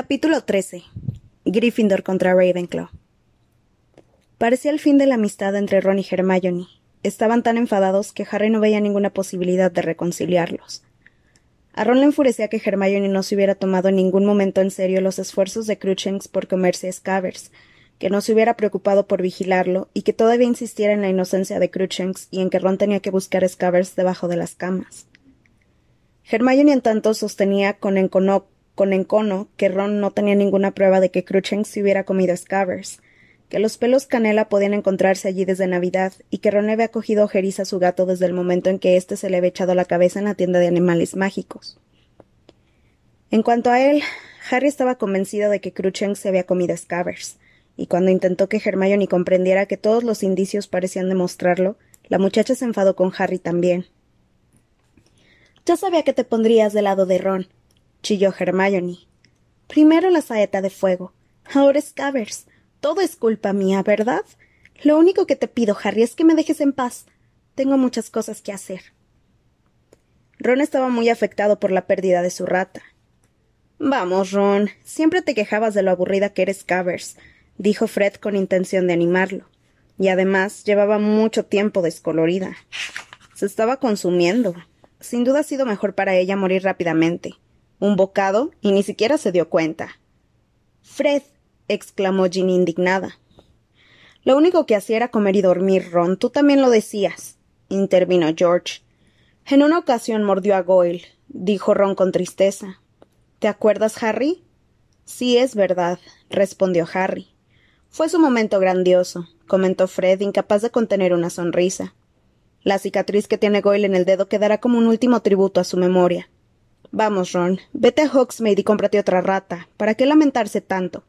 Capítulo 13. Gryffindor contra Ravenclaw. Parecía el fin de la amistad entre Ron y Hermione. Estaban tan enfadados que Harry no veía ninguna posibilidad de reconciliarlos. A Ron le enfurecía que Hermione no se hubiera tomado en ningún momento en serio los esfuerzos de Cruchens por comerse Scavers, que no se hubiera preocupado por vigilarlo y que todavía insistiera en la inocencia de Cruchens y en que Ron tenía que buscar Scavers debajo de las camas. Hermione en tanto sostenía con encono con encono que Ron no tenía ninguna prueba de que Cruchens se hubiera comido Scavers, que los pelos canela podían encontrarse allí desde Navidad y que Ron había cogido ojeriza a su gato desde el momento en que éste se le había echado la cabeza en la tienda de animales mágicos. En cuanto a él, Harry estaba convencido de que Cruchens se había comido Scavers, y cuando intentó que Hermione comprendiera que todos los indicios parecían demostrarlo, la muchacha se enfadó con Harry también. Ya sabía que te pondrías del lado de Ron, chilló Hermione. Primero la saeta de fuego, ahora Scavers. Todo es culpa mía, ¿verdad? Lo único que te pido, Harry, es que me dejes en paz. Tengo muchas cosas que hacer. Ron estaba muy afectado por la pérdida de su rata. Vamos, Ron, siempre te quejabas de lo aburrida que eres Scavers, dijo Fred con intención de animarlo. Y además llevaba mucho tiempo descolorida. Se estaba consumiendo. Sin duda ha sido mejor para ella morir rápidamente un bocado y ni siquiera se dio cuenta. Fred, exclamó Ginny indignada. Lo único que hacía era comer y dormir, Ron. Tú también lo decías, intervino George. En una ocasión mordió a Goyle, dijo Ron con tristeza. ¿Te acuerdas, Harry? Sí, es verdad, respondió Harry. Fue su momento grandioso, comentó Fred, incapaz de contener una sonrisa. La cicatriz que tiene Goyle en el dedo quedará como un último tributo a su memoria. Vamos, Ron, vete a Hogsmeade y cómprate otra rata. ¿Para qué lamentarse tanto?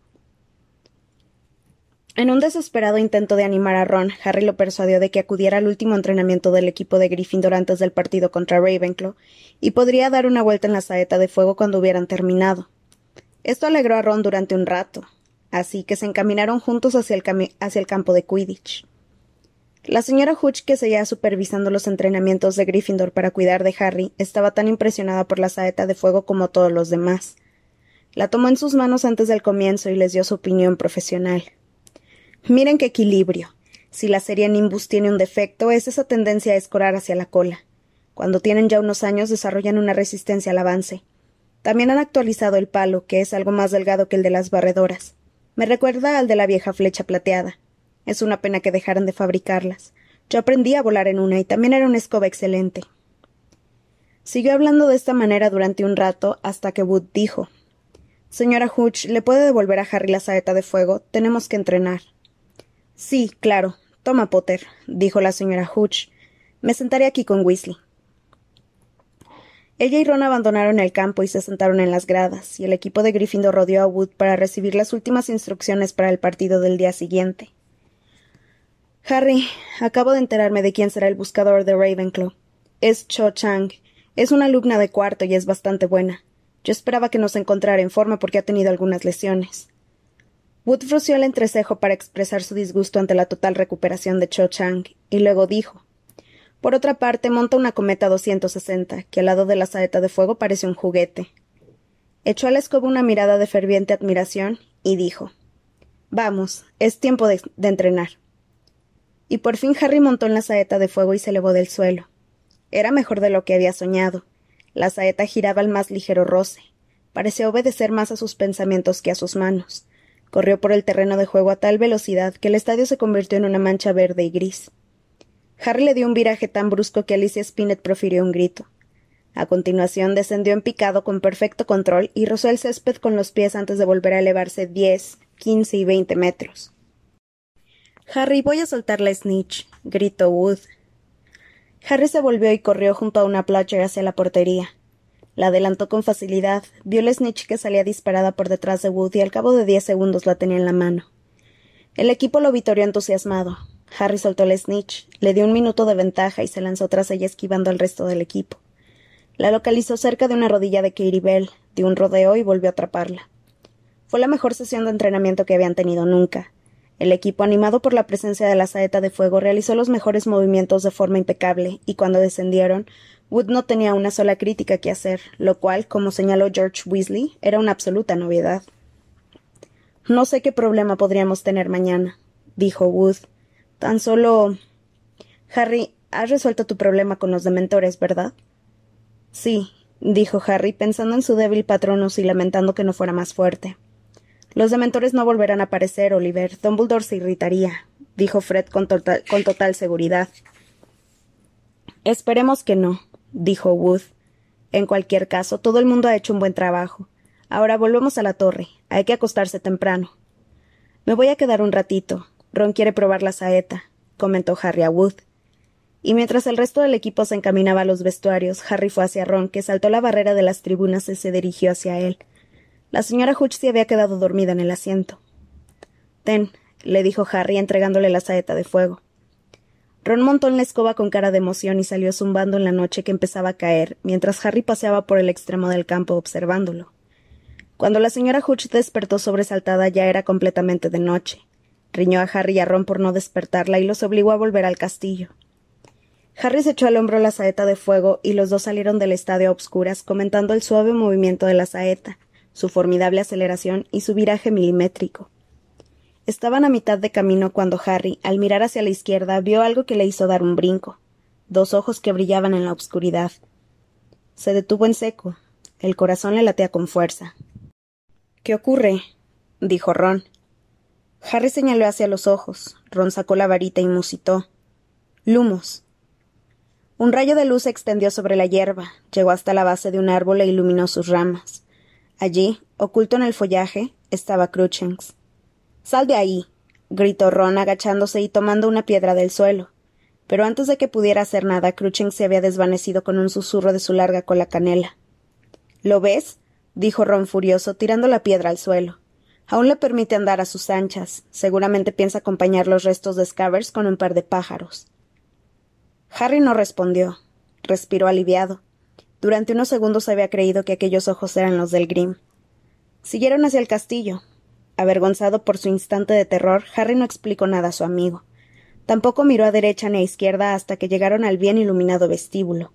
En un desesperado intento de animar a Ron, Harry lo persuadió de que acudiera al último entrenamiento del equipo de Gryffindor antes del partido contra Ravenclaw y podría dar una vuelta en la saeta de fuego cuando hubieran terminado. Esto alegró a Ron durante un rato, así que se encaminaron juntos hacia el, hacia el campo de Quidditch. La señora Hutch, que seguía supervisando los entrenamientos de Gryffindor para cuidar de Harry, estaba tan impresionada por la saeta de fuego como todos los demás. La tomó en sus manos antes del comienzo y les dio su opinión profesional. Miren qué equilibrio. Si la serie Nimbus tiene un defecto, es esa tendencia a escorar hacia la cola. Cuando tienen ya unos años, desarrollan una resistencia al avance. También han actualizado el palo, que es algo más delgado que el de las barredoras. Me recuerda al de la vieja flecha plateada. Es una pena que dejaran de fabricarlas. Yo aprendí a volar en una y también era una escoba excelente. Siguió hablando de esta manera durante un rato hasta que Wood dijo Señora Hooch, ¿le puede devolver a Harry la saeta de fuego? Tenemos que entrenar. Sí, claro. Toma, Potter, dijo la señora Hooch. Me sentaré aquí con Weasley. Ella y Ron abandonaron el campo y se sentaron en las gradas, y el equipo de Gryffindor rodeó a Wood para recibir las últimas instrucciones para el partido del día siguiente. Harry, acabo de enterarme de quién será el buscador de Ravenclaw. Es Cho Chang. Es una alumna de cuarto y es bastante buena. Yo esperaba que nos encontrara en forma porque ha tenido algunas lesiones. Wood frució el entrecejo para expresar su disgusto ante la total recuperación de Cho Chang, y luego dijo Por otra parte, monta una cometa 260, que al lado de la saeta de fuego parece un juguete. Echó a la escoba una mirada de ferviente admiración y dijo Vamos, es tiempo de entrenar y por fin Harry montó en la saeta de fuego y se elevó del suelo. Era mejor de lo que había soñado. La saeta giraba al más ligero roce. Parecía obedecer más a sus pensamientos que a sus manos. Corrió por el terreno de juego a tal velocidad que el estadio se convirtió en una mancha verde y gris. Harry le dio un viraje tan brusco que Alicia Spinett profirió un grito. A continuación descendió en picado con perfecto control y rozó el césped con los pies antes de volver a elevarse diez, quince y veinte metros. Harry, voy a soltar la snitch, gritó Wood. Harry se volvió y corrió junto a una Plotter hacia la portería. La adelantó con facilidad, vio la snitch que salía disparada por detrás de Wood y al cabo de diez segundos la tenía en la mano. El equipo lo vitorió entusiasmado. Harry soltó la snitch, le dio un minuto de ventaja y se lanzó tras ella esquivando al resto del equipo. La localizó cerca de una rodilla de Katie Bell, dio un rodeo y volvió a atraparla. Fue la mejor sesión de entrenamiento que habían tenido nunca. El equipo, animado por la presencia de la saeta de fuego, realizó los mejores movimientos de forma impecable, y cuando descendieron, Wood no tenía una sola crítica que hacer, lo cual, como señaló George Weasley, era una absoluta novedad. No sé qué problema podríamos tener mañana, dijo Wood. Tan solo. Harry, has resuelto tu problema con los dementores, ¿verdad? Sí, dijo Harry, pensando en su débil patronus y lamentando que no fuera más fuerte. Los dementores no volverán a aparecer, Oliver. Dumbledore se irritaría, dijo Fred con total, con total seguridad. Esperemos que no, dijo Wood. En cualquier caso, todo el mundo ha hecho un buen trabajo. Ahora volvemos a la torre. Hay que acostarse temprano. Me voy a quedar un ratito. Ron quiere probar la saeta, comentó Harry a Wood. Y mientras el resto del equipo se encaminaba a los vestuarios, Harry fue hacia Ron, que saltó la barrera de las tribunas y se dirigió hacia él. La señora Hutch se había quedado dormida en el asiento. Ten, le dijo Harry entregándole la saeta de fuego. Ron montó en la escoba con cara de emoción y salió zumbando en la noche que empezaba a caer, mientras Harry paseaba por el extremo del campo observándolo. Cuando la señora Hutch despertó sobresaltada ya era completamente de noche. Riñó a Harry y a Ron por no despertarla y los obligó a volver al castillo. Harry se echó al hombro la saeta de fuego y los dos salieron del estadio a obscuras comentando el suave movimiento de la saeta, su formidable aceleración y su viraje milimétrico. Estaban a mitad de camino cuando Harry, al mirar hacia la izquierda, vio algo que le hizo dar un brinco. Dos ojos que brillaban en la oscuridad. Se detuvo en seco. El corazón le latea con fuerza. ¿Qué ocurre? dijo Ron. Harry señaló hacia los ojos. Ron sacó la varita y musitó. Lumos. Un rayo de luz se extendió sobre la hierba, llegó hasta la base de un árbol e iluminó sus ramas. Allí, oculto en el follaje, estaba Cruchens. Sal de ahí. gritó Ron agachándose y tomando una piedra del suelo. Pero antes de que pudiera hacer nada, Cruchens se había desvanecido con un susurro de su larga cola canela. ¿Lo ves? dijo Ron furioso, tirando la piedra al suelo. Aún le permite andar a sus anchas. Seguramente piensa acompañar los restos de Scavers con un par de pájaros. Harry no respondió. Respiró aliviado. Durante unos segundos había creído que aquellos ojos eran los del Grim. Siguieron hacia el castillo. Avergonzado por su instante de terror, Harry no explicó nada a su amigo. Tampoco miró a derecha ni a izquierda hasta que llegaron al bien iluminado vestíbulo.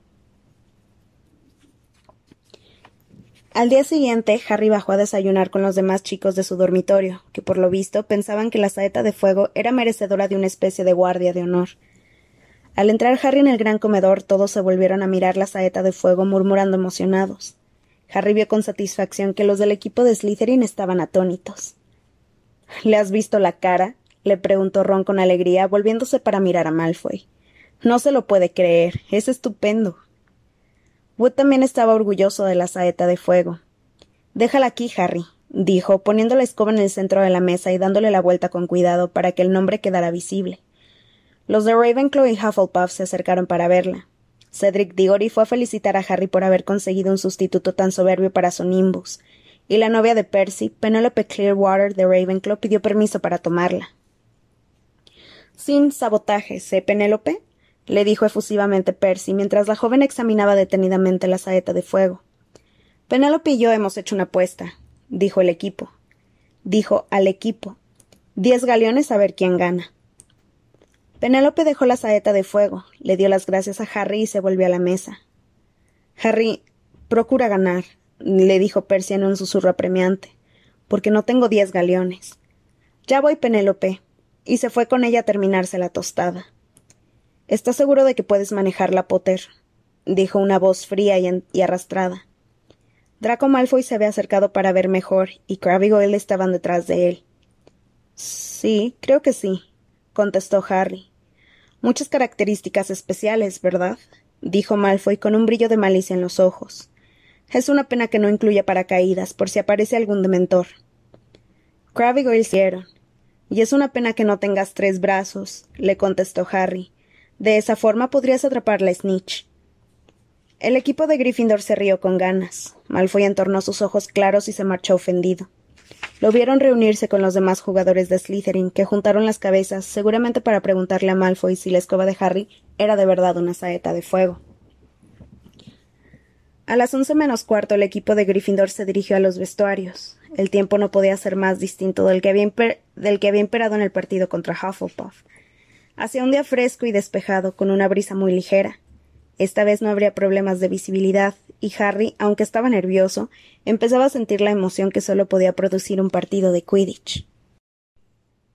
Al día siguiente, Harry bajó a desayunar con los demás chicos de su dormitorio, que por lo visto pensaban que la saeta de fuego era merecedora de una especie de guardia de honor. Al entrar Harry en el gran comedor, todos se volvieron a mirar la saeta de fuego murmurando emocionados. Harry vio con satisfacción que los del equipo de Slytherin estaban atónitos. ¿Le has visto la cara? le preguntó Ron con alegría, volviéndose para mirar a Malfoy. No se lo puede creer. Es estupendo. Wood también estaba orgulloso de la saeta de fuego. Déjala aquí, Harry, dijo, poniendo la escoba en el centro de la mesa y dándole la vuelta con cuidado para que el nombre quedara visible. Los de Ravenclaw y Hufflepuff se acercaron para verla. Cedric Diggory fue a felicitar a Harry por haber conseguido un sustituto tan soberbio para su Nimbus, y la novia de Percy, Penelope Clearwater de Ravenclaw, pidió permiso para tomarla. Sin sabotajes, ¿eh, Penélope? le dijo efusivamente Percy mientras la joven examinaba detenidamente la saeta de fuego. Penélope y yo hemos hecho una apuesta, dijo el equipo. Dijo al equipo. Diez galeones a ver quién gana. Penélope dejó la saeta de fuego, le dio las gracias a Harry y se volvió a la mesa. Harry, procura ganar, le dijo Percy en un susurro apremiante, porque no tengo diez galeones. Ya voy, Penélope. Y se fue con ella a terminarse la tostada. ¿Estás seguro de que puedes manejarla, Potter? dijo una voz fría y, arrastrada. Draco Malfoy se había acercado para ver mejor, y Crabbe y Goyle estaban detrás de él. Sí, creo que sí, contestó Harry. Muchas características especiales, ¿verdad? dijo Malfoy con un brillo de malicia en los ojos. Es una pena que no incluya paracaídas, por si aparece algún dementor. Crabbe y Goyle hicieron. Y es una pena que no tengas tres brazos, le contestó Harry, de esa forma podrías atrapar la snitch. El equipo de Gryffindor se rió con ganas. Malfoy entornó sus ojos claros y se marchó ofendido. Lo vieron reunirse con los demás jugadores de Slytherin, que juntaron las cabezas, seguramente para preguntarle a Malfoy si la escoba de Harry era de verdad una saeta de fuego. A las once menos cuarto el equipo de Gryffindor se dirigió a los vestuarios. El tiempo no podía ser más distinto del que había, del que había imperado en el partido contra Hufflepuff. Hacía un día fresco y despejado, con una brisa muy ligera. Esta vez no habría problemas de visibilidad, y Harry, aunque estaba nervioso, empezaba a sentir la emoción que solo podía producir un partido de Quidditch.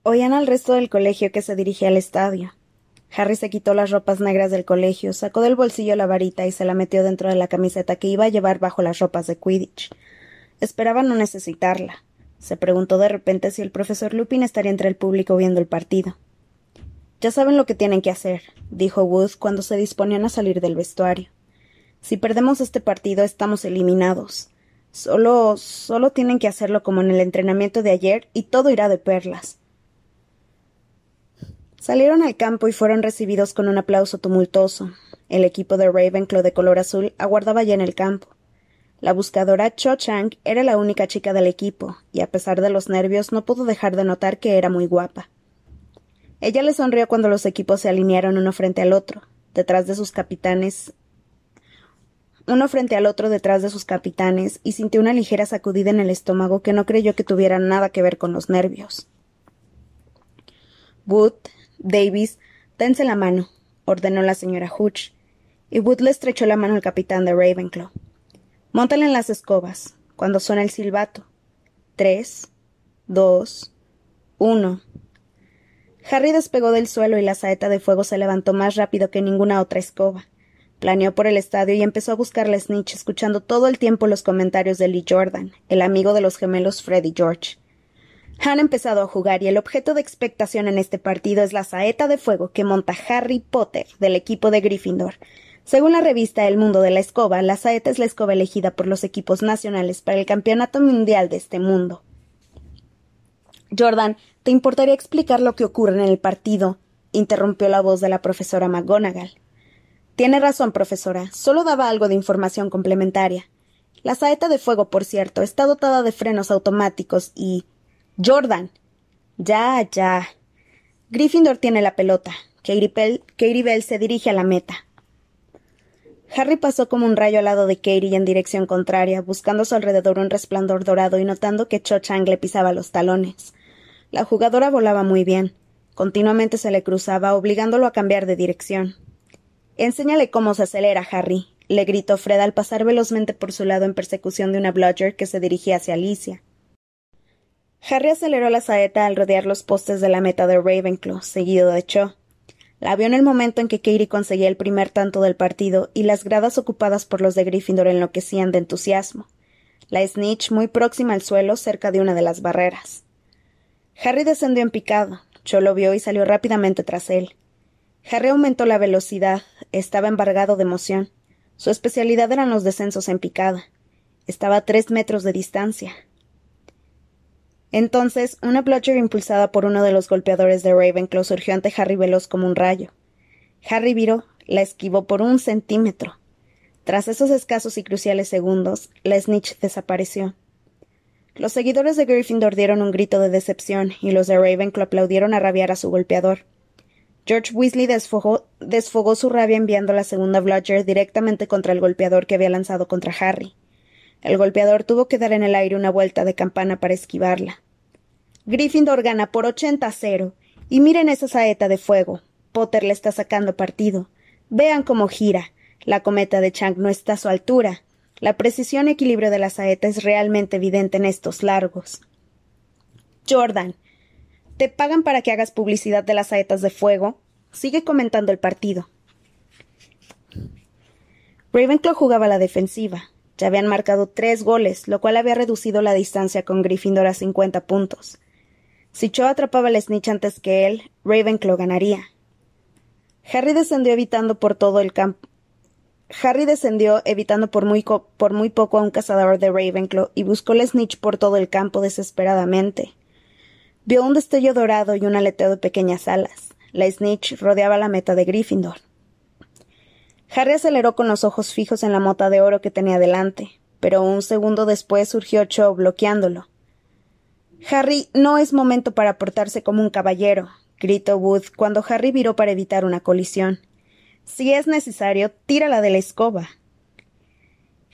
Oían al resto del colegio que se dirigía al estadio. Harry se quitó las ropas negras del colegio, sacó del bolsillo la varita y se la metió dentro de la camiseta que iba a llevar bajo las ropas de Quidditch. Esperaba no necesitarla. Se preguntó de repente si el profesor Lupin estaría entre el público viendo el partido. Ya saben lo que tienen que hacer, dijo Wood cuando se disponían a salir del vestuario. Si perdemos este partido estamos eliminados. Solo. solo tienen que hacerlo como en el entrenamiento de ayer y todo irá de perlas. Salieron al campo y fueron recibidos con un aplauso tumultuoso. El equipo de Ravenclaw de color azul aguardaba ya en el campo. La buscadora Cho Chang era la única chica del equipo, y a pesar de los nervios no pudo dejar de notar que era muy guapa. Ella le sonrió cuando los equipos se alinearon uno frente al otro, detrás de sus capitanes, uno frente al otro detrás de sus capitanes, y sintió una ligera sacudida en el estómago que no creyó que tuviera nada que ver con los nervios. Wood, Davis, dense la mano, ordenó la señora Hooch, y Wood le estrechó la mano al capitán de Ravenclaw. Móntale en las escobas, cuando suena el silbato. Tres, dos, uno. Harry despegó del suelo y la saeta de fuego se levantó más rápido que ninguna otra escoba. Planeó por el estadio y empezó a buscar la snitch, escuchando todo el tiempo los comentarios de Lee Jordan, el amigo de los gemelos Fred y George. Han empezado a jugar y el objeto de expectación en este partido es la saeta de fuego que monta Harry Potter del equipo de Gryffindor, según la revista El Mundo de la Escoba, la saeta es la escoba elegida por los equipos nacionales para el Campeonato Mundial de este mundo. Jordan, ¿te importaría explicar lo que ocurre en el partido? interrumpió la voz de la profesora McGonagall. Tiene razón, profesora. Solo daba algo de información complementaria. La saeta de fuego, por cierto, está dotada de frenos automáticos y. Jordan. Ya, ya. Gryffindor tiene la pelota. Katie Bell se dirige a la meta. Harry pasó como un rayo al lado de Katie en dirección contraria, buscando a su alrededor un resplandor dorado y notando que Cho Chang le pisaba los talones. La jugadora volaba muy bien. Continuamente se le cruzaba, obligándolo a cambiar de dirección. Enséñale cómo se acelera, Harry, le gritó Fred al pasar velozmente por su lado en persecución de una bludger que se dirigía hacia Alicia. Harry aceleró la saeta al rodear los postes de la meta de Ravenclaw, seguido de Cho. La vio en el momento en que Katie conseguía el primer tanto del partido y las gradas ocupadas por los de Gryffindor enloquecían de entusiasmo. La snitch muy próxima al suelo, cerca de una de las barreras. Harry descendió en picado. Cho lo vio y salió rápidamente tras él. Harry aumentó la velocidad. Estaba embargado de emoción. Su especialidad eran los descensos en picada. Estaba a tres metros de distancia. Entonces, una Bludger impulsada por uno de los golpeadores de Ravenclaw surgió ante Harry veloz como un rayo. Harry viró, la esquivó por un centímetro. Tras esos escasos y cruciales segundos, la snitch desapareció. Los seguidores de Gryffindor dieron un grito de decepción y los de Ravenclaw aplaudieron a rabiar a su golpeador. George Weasley desfogó, su rabia enviando la segunda Bludger directamente contra el golpeador que había lanzado contra Harry. El golpeador tuvo que dar en el aire una vuelta de campana para esquivarla. Gryffindor gana por ochenta a cero. Y miren esa saeta de fuego. Potter le está sacando partido. Vean cómo gira. La cometa de Chang no está a su altura. La precisión y equilibrio de la saeta es realmente evidente en estos largos. Jordan, ¿te pagan para que hagas publicidad de las saetas de fuego? Sigue comentando el partido. Ravenclaw jugaba la defensiva. Ya habían marcado tres goles, lo cual había reducido la distancia con Gryffindor a cincuenta puntos. Si Cho atrapaba el snitch antes que él, Ravenclaw ganaría. Harry descendió evitando por todo el campo. Harry descendió evitando por muy, por muy poco a un cazador de Ravenclaw y buscó el snitch por todo el campo desesperadamente. Vio un destello dorado y un aleteo de pequeñas alas. La snitch rodeaba la meta de Gryffindor. Harry aceleró con los ojos fijos en la mota de oro que tenía delante, pero un segundo después surgió Cho bloqueándolo. Harry, no es momento para portarse como un caballero, gritó Wood cuando Harry viró para evitar una colisión. Si es necesario, tírala de la escoba.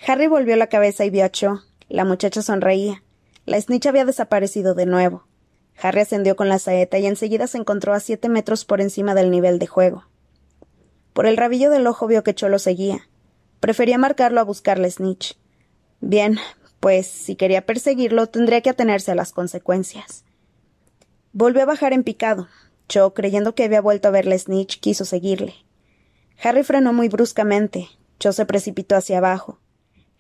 Harry volvió la cabeza y vio a Cho. La muchacha sonreía. La snitch había desaparecido de nuevo. Harry ascendió con la saeta y enseguida se encontró a siete metros por encima del nivel de juego. Por el rabillo del ojo vio que Cho lo seguía. Prefería marcarlo a buscarle Snitch. Bien, pues si quería perseguirlo tendría que atenerse a las consecuencias. Volvió a bajar en picado. Cho, creyendo que había vuelto a verle Snitch, quiso seguirle. Harry frenó muy bruscamente. Cho se precipitó hacia abajo.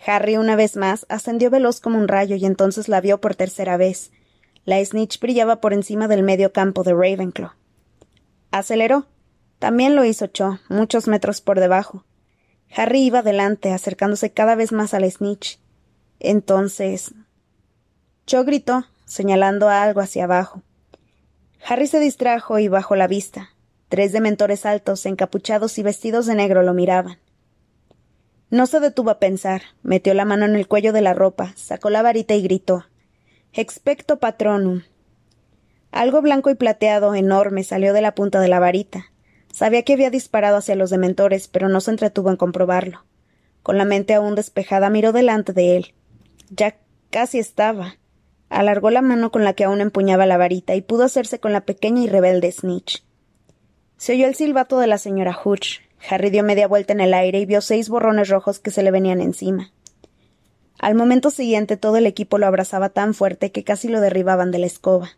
Harry, una vez más, ascendió veloz como un rayo y entonces la vio por tercera vez. La Snitch brillaba por encima del medio campo de Ravenclaw. Aceleró. También lo hizo Cho, muchos metros por debajo. Harry iba adelante, acercándose cada vez más a la Snitch. Entonces. Cho gritó, señalando algo hacia abajo. Harry se distrajo y bajó la vista. Tres dementores altos, encapuchados y vestidos de negro lo miraban. No se detuvo a pensar, metió la mano en el cuello de la ropa, sacó la varita y gritó Expecto patronum. Algo blanco y plateado, enorme, salió de la punta de la varita. Sabía que había disparado hacia los dementores, pero no se entretuvo en comprobarlo. Con la mente aún despejada miró delante de él. Ya casi estaba. Alargó la mano con la que aún empuñaba la varita y pudo hacerse con la pequeña y rebelde Snitch. Se oyó el silbato de la señora Hutch. Harry dio media vuelta en el aire y vio seis borrones rojos que se le venían encima. Al momento siguiente todo el equipo lo abrazaba tan fuerte que casi lo derribaban de la escoba.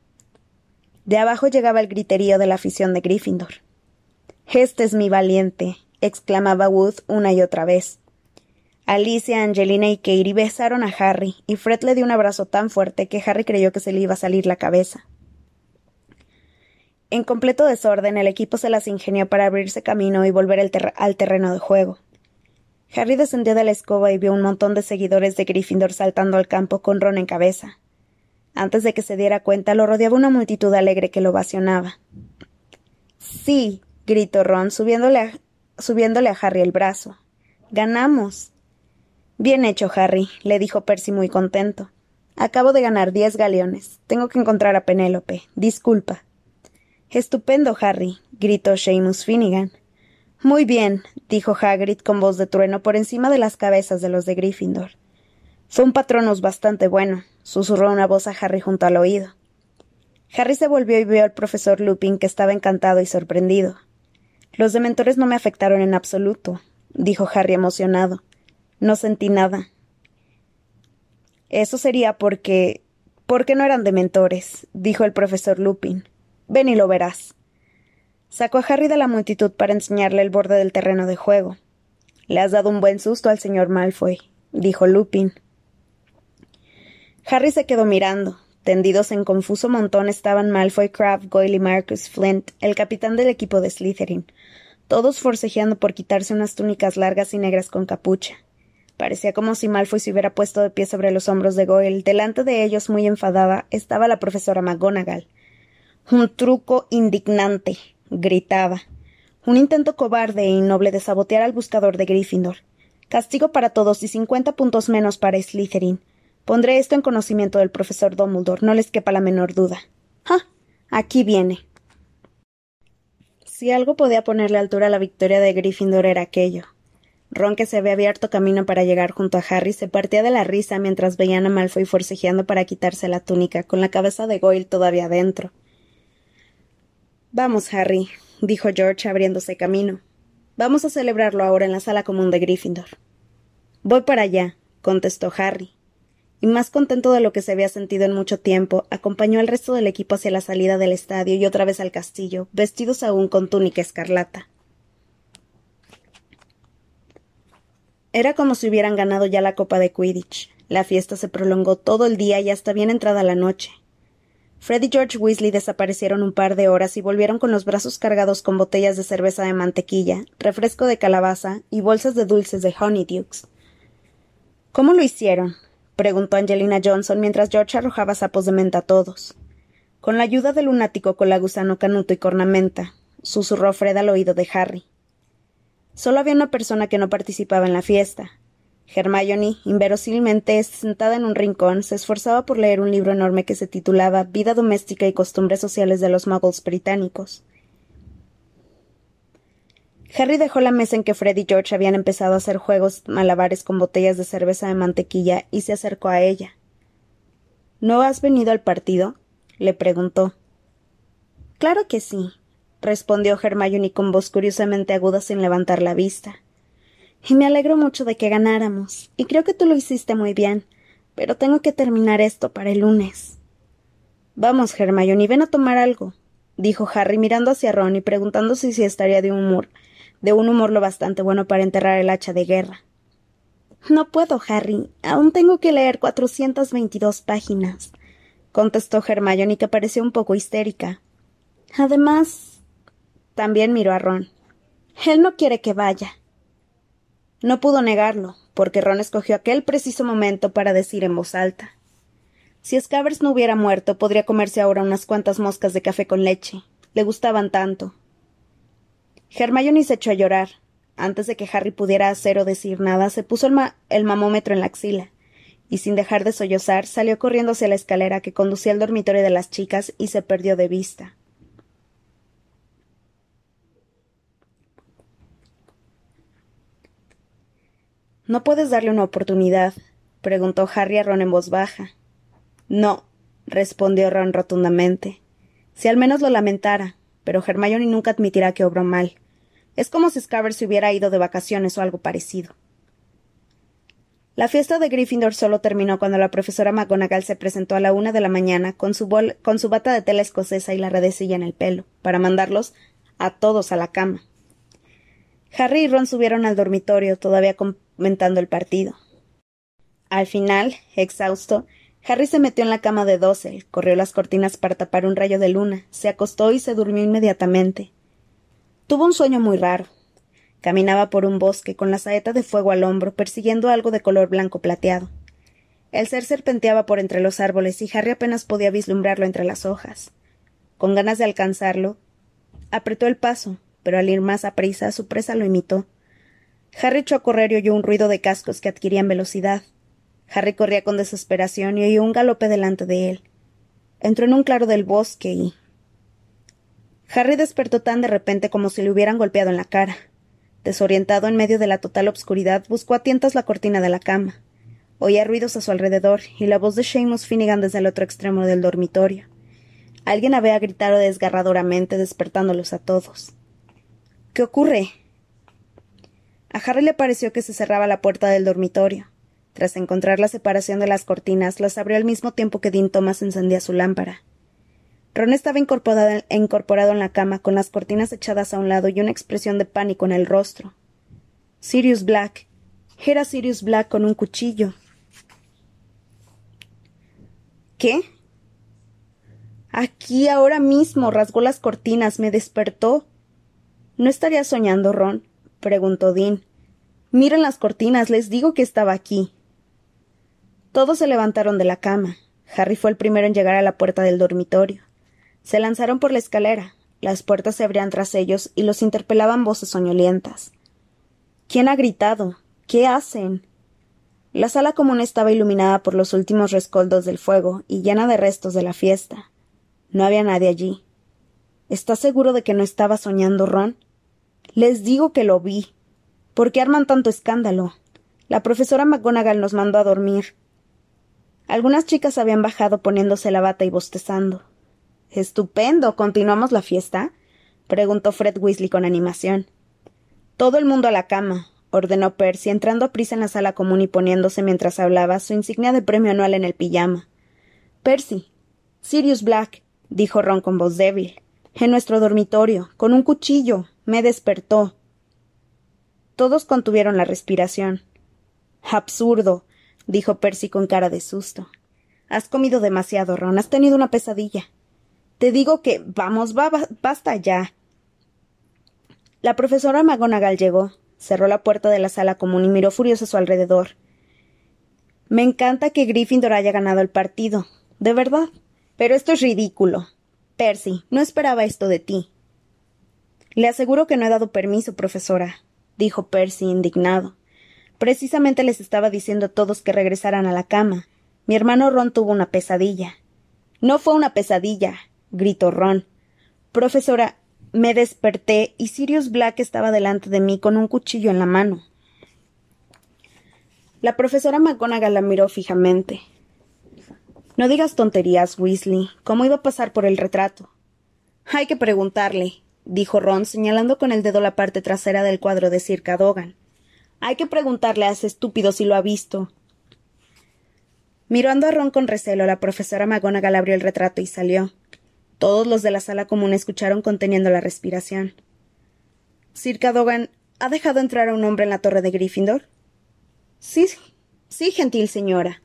De abajo llegaba el griterío de la afición de Gryffindor. Este es mi valiente, exclamaba Wood una y otra vez. Alicia, Angelina y Katie besaron a Harry, y Fred le dio un abrazo tan fuerte que Harry creyó que se le iba a salir la cabeza. En completo desorden, el equipo se las ingenió para abrirse camino y volver al terreno de juego. Harry descendió de la escoba y vio un montón de seguidores de Gryffindor saltando al campo con Ron en cabeza. Antes de que se diera cuenta, lo rodeaba una multitud alegre que lo ovacionaba. Sí, gritó Ron, subiéndole a, Harry el brazo. Ganamos. Bien hecho, Harry, le dijo Percy muy contento. Acabo de ganar diez galeones. Tengo que encontrar a Penélope. Disculpa. Estupendo, Harry, gritó Seamus Finnegan. Muy bien, dijo Hagrid con voz de trueno por encima de las cabezas de los de Gryffindor. Fue un patronus bastante bueno, susurró una voz a Harry junto al oído. Harry se volvió y vio al profesor Lupin, que estaba encantado y sorprendido. Los dementores no me afectaron en absoluto, dijo Harry emocionado. No sentí nada. Eso sería porque. porque no eran dementores, dijo el profesor Lupin. Ven y lo verás. Sacó a Harry de la multitud para enseñarle el borde del terreno de juego. Le has dado un buen susto al señor Malfoy, dijo Lupin. Harry se quedó mirando. Tendidos en confuso montón estaban Malfoy, Crabbe, Goyle y Marcus Flint, el capitán del equipo de Slytherin, todos forcejeando por quitarse unas túnicas largas y negras con capucha. Parecía como si Malfoy se hubiera puesto de pie sobre los hombros de Goyle. Delante de ellos, muy enfadada, estaba la profesora McGonagall. Un truco indignante, gritaba. Un intento cobarde e innoble de sabotear al buscador de Gryffindor. Castigo para todos y cincuenta puntos menos para Slytherin. Pondré esto en conocimiento del profesor Dumbledore, no les quepa la menor duda. ¡Ah! Aquí viene. Si algo podía ponerle altura a la victoria de Gryffindor era aquello. Ron, que se había abierto camino para llegar junto a Harry, se partía de la risa mientras veían a Malfoy forcejeando para quitarse la túnica, con la cabeza de Goyle todavía dentro. Vamos, Harry, dijo George abriéndose camino. Vamos a celebrarlo ahora en la sala común de Gryffindor. Voy para allá, contestó Harry. Y más contento de lo que se había sentido en mucho tiempo, acompañó al resto del equipo hacia la salida del estadio y otra vez al castillo, vestidos aún con túnica escarlata. Era como si hubieran ganado ya la copa de Quidditch. La fiesta se prolongó todo el día y hasta bien entrada la noche. Fred y George Weasley desaparecieron un par de horas y volvieron con los brazos cargados con botellas de cerveza de mantequilla, refresco de calabaza y bolsas de dulces de Honeydukes. ¿Cómo lo hicieron? preguntó Angelina Johnson mientras George arrojaba sapos de menta a todos. Con la ayuda del lunático con la gusano canuto y cornamenta, susurró Fred al oído de Harry. Solo había una persona que no participaba en la fiesta. Hermione, inverosímilmente sentada en un rincón, se esforzaba por leer un libro enorme que se titulaba Vida doméstica y costumbres sociales de los muggles británicos. Harry dejó la mesa en que Fred y George habían empezado a hacer juegos malabares con botellas de cerveza de mantequilla y se acercó a ella. ¿No has venido al partido? le preguntó. Claro que sí, respondió Hermione con voz curiosamente aguda sin levantar la vista. Y me alegro mucho de que ganáramos, y creo que tú lo hiciste muy bien, pero tengo que terminar esto para el lunes. Vamos, Hermione, ven a tomar algo, dijo Harry mirando hacia Ron y preguntándose si estaría de humor, de un humor lo bastante bueno para enterrar el hacha de guerra. No puedo, Harry. Aún tengo que leer cuatrocientas veintidós páginas, contestó Hermione, que pareció un poco histérica. Además. También miró a Ron. Él no quiere que vaya. No pudo negarlo, porque Ron escogió aquel preciso momento para decir en voz alta. Si Scavers no hubiera muerto, podría comerse ahora unas cuantas moscas de café con leche. Le gustaban tanto. Hermione se echó a llorar. Antes de que Harry pudiera hacer o decir nada, se puso el, mamómetro en la axila, y sin dejar de sollozar, salió corriendo hacia la escalera que conducía al dormitorio de las chicas y se perdió de vista. ¿No puedes darle una oportunidad? preguntó Harry a Ron en voz baja. No, respondió Ron rotundamente. Si al menos lo lamentara, pero Hermione nunca admitirá que obró mal. Es como si Scabbers se hubiera ido de vacaciones o algo parecido. La fiesta de Gryffindor solo terminó cuando la profesora McGonagall se presentó a la una de la mañana con su, con su bata de tela escocesa y la redecilla en el pelo, para mandarlos a todos a la cama. Harry y Ron subieron al dormitorio, todavía comentando el partido. Al final, exhausto, Harry se metió en la cama de Dossel, corrió las cortinas para tapar un rayo de luna, se acostó y se durmió inmediatamente. Tuvo un sueño muy raro. Caminaba por un bosque con la saeta de fuego al hombro, persiguiendo algo de color blanco plateado. El ser serpenteaba por entre los árboles y Harry apenas podía vislumbrarlo entre las hojas. Con ganas de alcanzarlo, apretó el paso, pero al ir más a prisa, su presa lo imitó. Harry echó a correr y oyó un ruido de cascos que adquirían velocidad. Harry corría con desesperación y oyó un galope delante de él. Entró en un claro del bosque y. Harry despertó tan de repente como si le hubieran golpeado en la cara. Desorientado en medio de la total obscuridad, buscó a tientas la cortina de la cama. Oía ruidos a su alrededor y la voz de Seamus Finnegan desde el otro extremo del dormitorio. Alguien había gritado desgarradoramente, despertándolos a todos. ¿Qué ocurre? A Harry le pareció que se cerraba la puerta del dormitorio. Tras encontrar la separación de las cortinas, las abrió al mismo tiempo que Dean Thomas encendía su lámpara. Ron estaba incorporado en la cama, con las cortinas echadas a un lado y una expresión de pánico en el rostro. Sirius Black. Era Sirius Black con un cuchillo. ¿Qué? Aquí ahora mismo rasgó las cortinas, me despertó. ¿No estaría soñando, Ron? Preguntó Dean. Miren las cortinas, les digo que estaba aquí. Todos se levantaron de la cama. Harry fue el primero en llegar a la puerta del dormitorio. Se lanzaron por la escalera. Las puertas se abrían tras ellos y los interpelaban voces soñolientas. ¿Quién ha gritado? ¿Qué hacen? La sala común estaba iluminada por los últimos rescoldos del fuego y llena de restos de la fiesta. No había nadie allí. ¿Estás seguro de que no estaba soñando, Ron? Les digo que lo vi. ¿Por qué arman tanto escándalo? La profesora McGonagall nos mandó a dormir. Algunas chicas habían bajado poniéndose la bata y bostezando. Estupendo. ¿Continuamos la fiesta? preguntó Fred Weasley con animación. Todo el mundo a la cama, ordenó Percy, entrando a prisa en la sala común y poniéndose mientras hablaba su insignia de premio anual en el pijama. Percy. Sirius Black, dijo Ron con voz débil. En nuestro dormitorio, con un cuchillo. Me despertó. Todos contuvieron la respiración. Absurdo, dijo Percy con cara de susto. Has comido demasiado, Ron. Has tenido una pesadilla. Te digo que. Vamos, basta ya. La profesora McGonagall llegó, cerró la puerta de la sala común y miró furiosa a su alrededor. Me encanta que Gryffindor haya ganado el partido, de verdad. Pero esto es ridículo. Percy, no esperaba esto de ti. Le aseguro que no he dado permiso, profesora, dijo Percy indignado. Precisamente les estaba diciendo a todos que regresaran a la cama. Mi hermano Ron tuvo una pesadilla. No fue una pesadilla, gritó Ron. Profesora, me desperté y Sirius Black estaba delante de mí con un cuchillo en la mano. La profesora McGonagall la miró fijamente. No digas tonterías, Weasley. ¿Cómo iba a pasar por el retrato? Hay que preguntarle, dijo Ron, señalando con el dedo la parte trasera del cuadro de Sir Cadogan. Hay que preguntarle a ese estúpido si lo ha visto. Mirando a Ron con recelo, la profesora McGonagall abrió el retrato y salió. Todos los de la sala común escucharon conteniendo la respiración. Sir Cadogan, ¿ha dejado entrar a un hombre en la torre de Gryffindor? Sí, sí, gentil señora,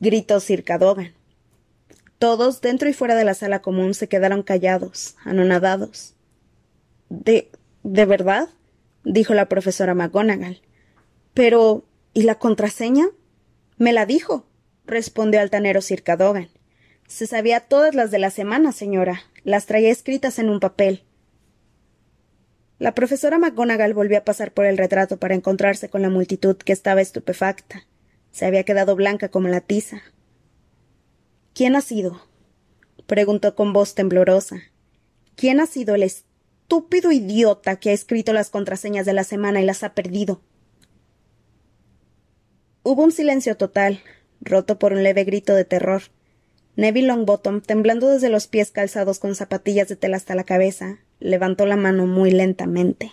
gritó Sir Cadogan. Todos, dentro y fuera de la sala común, se quedaron callados, anonadados. ¿De. de verdad? dijo la profesora McGonagall. Pero. ¿y la contraseña? Me la dijo, respondió altanero Sir Cadogan. Se sabía todas las de la semana, señora. Las traía escritas en un papel. La profesora McGonagall volvió a pasar por el retrato para encontrarse con la multitud que estaba estupefacta. Se había quedado blanca como la tiza. ¿Quién ha sido? preguntó con voz temblorosa. ¿Quién ha sido el estúpido idiota que ha escrito las contraseñas de la semana y las ha perdido? Hubo un silencio total, roto por un leve grito de terror. Neville Longbottom, temblando desde los pies calzados con zapatillas de tela hasta la cabeza, levantó la mano muy lentamente.